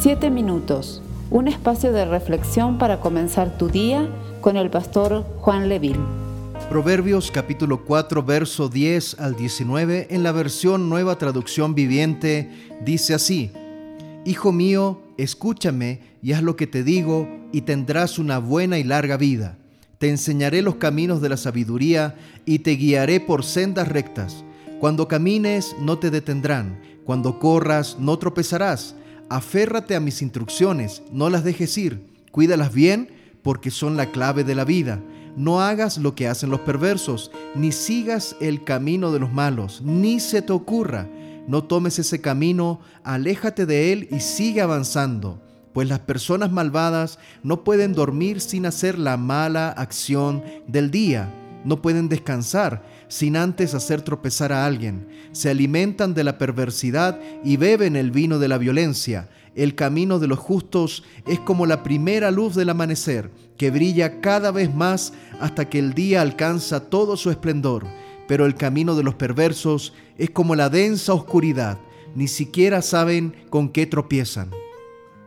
Siete minutos, un espacio de reflexión para comenzar tu día con el pastor Juan Leville. Proverbios capítulo 4, verso 10 al 19, en la versión Nueva Traducción Viviente, dice así, Hijo mío, escúchame y haz lo que te digo y tendrás una buena y larga vida. Te enseñaré los caminos de la sabiduría y te guiaré por sendas rectas. Cuando camines no te detendrán, cuando corras no tropezarás Aférrate a mis instrucciones, no las dejes ir, cuídalas bien porque son la clave de la vida. No hagas lo que hacen los perversos, ni sigas el camino de los malos, ni se te ocurra. No tomes ese camino, aléjate de él y sigue avanzando, pues las personas malvadas no pueden dormir sin hacer la mala acción del día no pueden descansar sin antes hacer tropezar a alguien. Se alimentan de la perversidad y beben el vino de la violencia. El camino de los justos es como la primera luz del amanecer, que brilla cada vez más hasta que el día alcanza todo su esplendor. Pero el camino de los perversos es como la densa oscuridad, ni siquiera saben con qué tropiezan.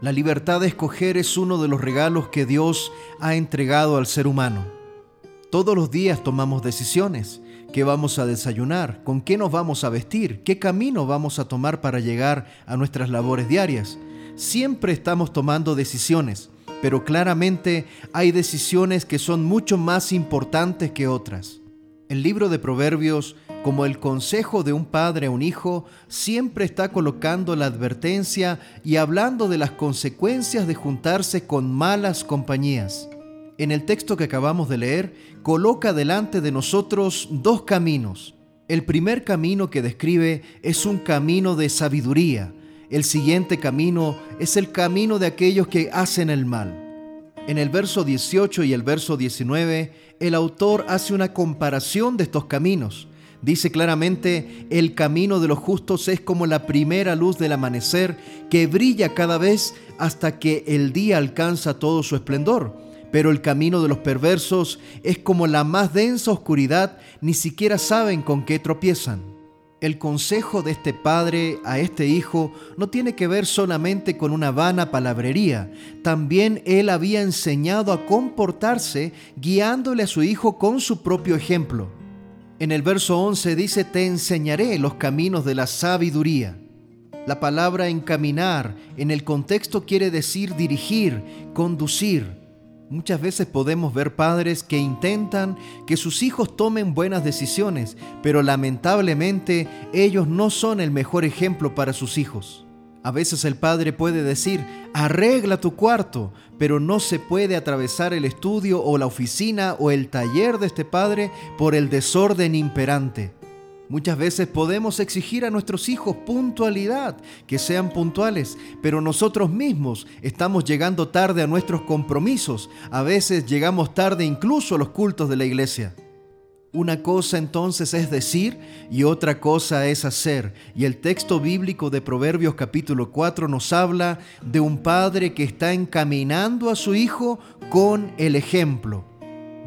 La libertad de escoger es uno de los regalos que Dios ha entregado al ser humano. Todos los días tomamos decisiones. ¿Qué vamos a desayunar? ¿Con qué nos vamos a vestir? ¿Qué camino vamos a tomar para llegar a nuestras labores diarias? Siempre estamos tomando decisiones, pero claramente hay decisiones que son mucho más importantes que otras. El libro de Proverbios, como el consejo de un padre a un hijo, siempre está colocando la advertencia y hablando de las consecuencias de juntarse con malas compañías en el texto que acabamos de leer, coloca delante de nosotros dos caminos. El primer camino que describe es un camino de sabiduría. El siguiente camino es el camino de aquellos que hacen el mal. En el verso 18 y el verso 19, el autor hace una comparación de estos caminos. Dice claramente, el camino de los justos es como la primera luz del amanecer que brilla cada vez hasta que el día alcanza todo su esplendor pero el camino de los perversos es como la más densa oscuridad, ni siquiera saben con qué tropiezan. El consejo de este padre a este hijo no tiene que ver solamente con una vana palabrería, también él había enseñado a comportarse guiándole a su hijo con su propio ejemplo. En el verso 11 dice, te enseñaré los caminos de la sabiduría. La palabra encaminar en el contexto quiere decir dirigir, conducir. Muchas veces podemos ver padres que intentan que sus hijos tomen buenas decisiones, pero lamentablemente ellos no son el mejor ejemplo para sus hijos. A veces el padre puede decir, arregla tu cuarto, pero no se puede atravesar el estudio o la oficina o el taller de este padre por el desorden imperante. Muchas veces podemos exigir a nuestros hijos puntualidad, que sean puntuales, pero nosotros mismos estamos llegando tarde a nuestros compromisos. A veces llegamos tarde incluso a los cultos de la iglesia. Una cosa entonces es decir y otra cosa es hacer. Y el texto bíblico de Proverbios capítulo 4 nos habla de un padre que está encaminando a su hijo con el ejemplo.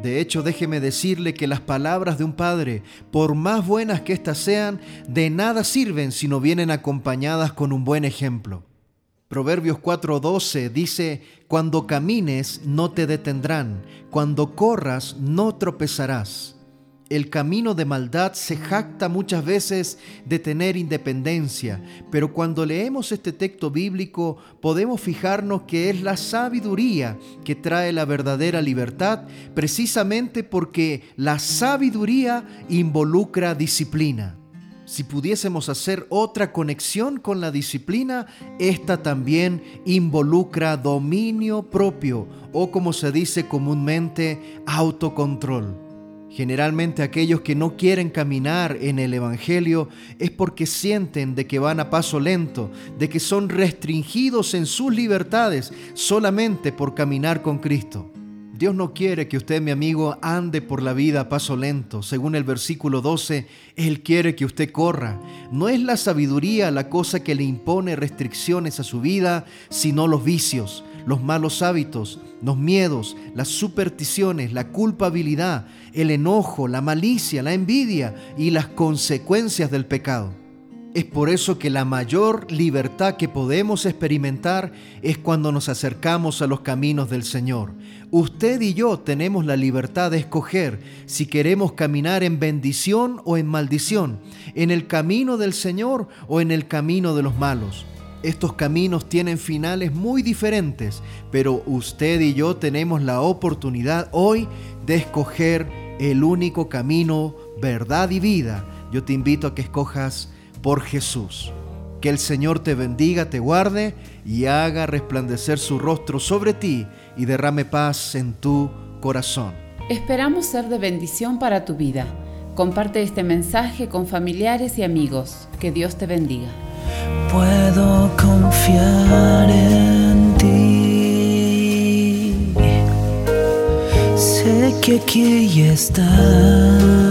De hecho, déjeme decirle que las palabras de un padre, por más buenas que éstas sean, de nada sirven si no vienen acompañadas con un buen ejemplo. Proverbios 4:12 dice, Cuando camines no te detendrán, cuando corras no tropezarás. El camino de maldad se jacta muchas veces de tener independencia, pero cuando leemos este texto bíblico podemos fijarnos que es la sabiduría que trae la verdadera libertad, precisamente porque la sabiduría involucra disciplina. Si pudiésemos hacer otra conexión con la disciplina, esta también involucra dominio propio o como se dice comúnmente, autocontrol. Generalmente aquellos que no quieren caminar en el Evangelio es porque sienten de que van a paso lento, de que son restringidos en sus libertades solamente por caminar con Cristo. Dios no quiere que usted, mi amigo, ande por la vida a paso lento. Según el versículo 12, Él quiere que usted corra. No es la sabiduría la cosa que le impone restricciones a su vida, sino los vicios los malos hábitos, los miedos, las supersticiones, la culpabilidad, el enojo, la malicia, la envidia y las consecuencias del pecado. Es por eso que la mayor libertad que podemos experimentar es cuando nos acercamos a los caminos del Señor. Usted y yo tenemos la libertad de escoger si queremos caminar en bendición o en maldición, en el camino del Señor o en el camino de los malos. Estos caminos tienen finales muy diferentes, pero usted y yo tenemos la oportunidad hoy de escoger el único camino, verdad y vida. Yo te invito a que escojas por Jesús. Que el Señor te bendiga, te guarde y haga resplandecer su rostro sobre ti y derrame paz en tu corazón. Esperamos ser de bendición para tu vida. Comparte este mensaje con familiares y amigos. Que Dios te bendiga. Puedo confiar en ti. Sé que aquí estás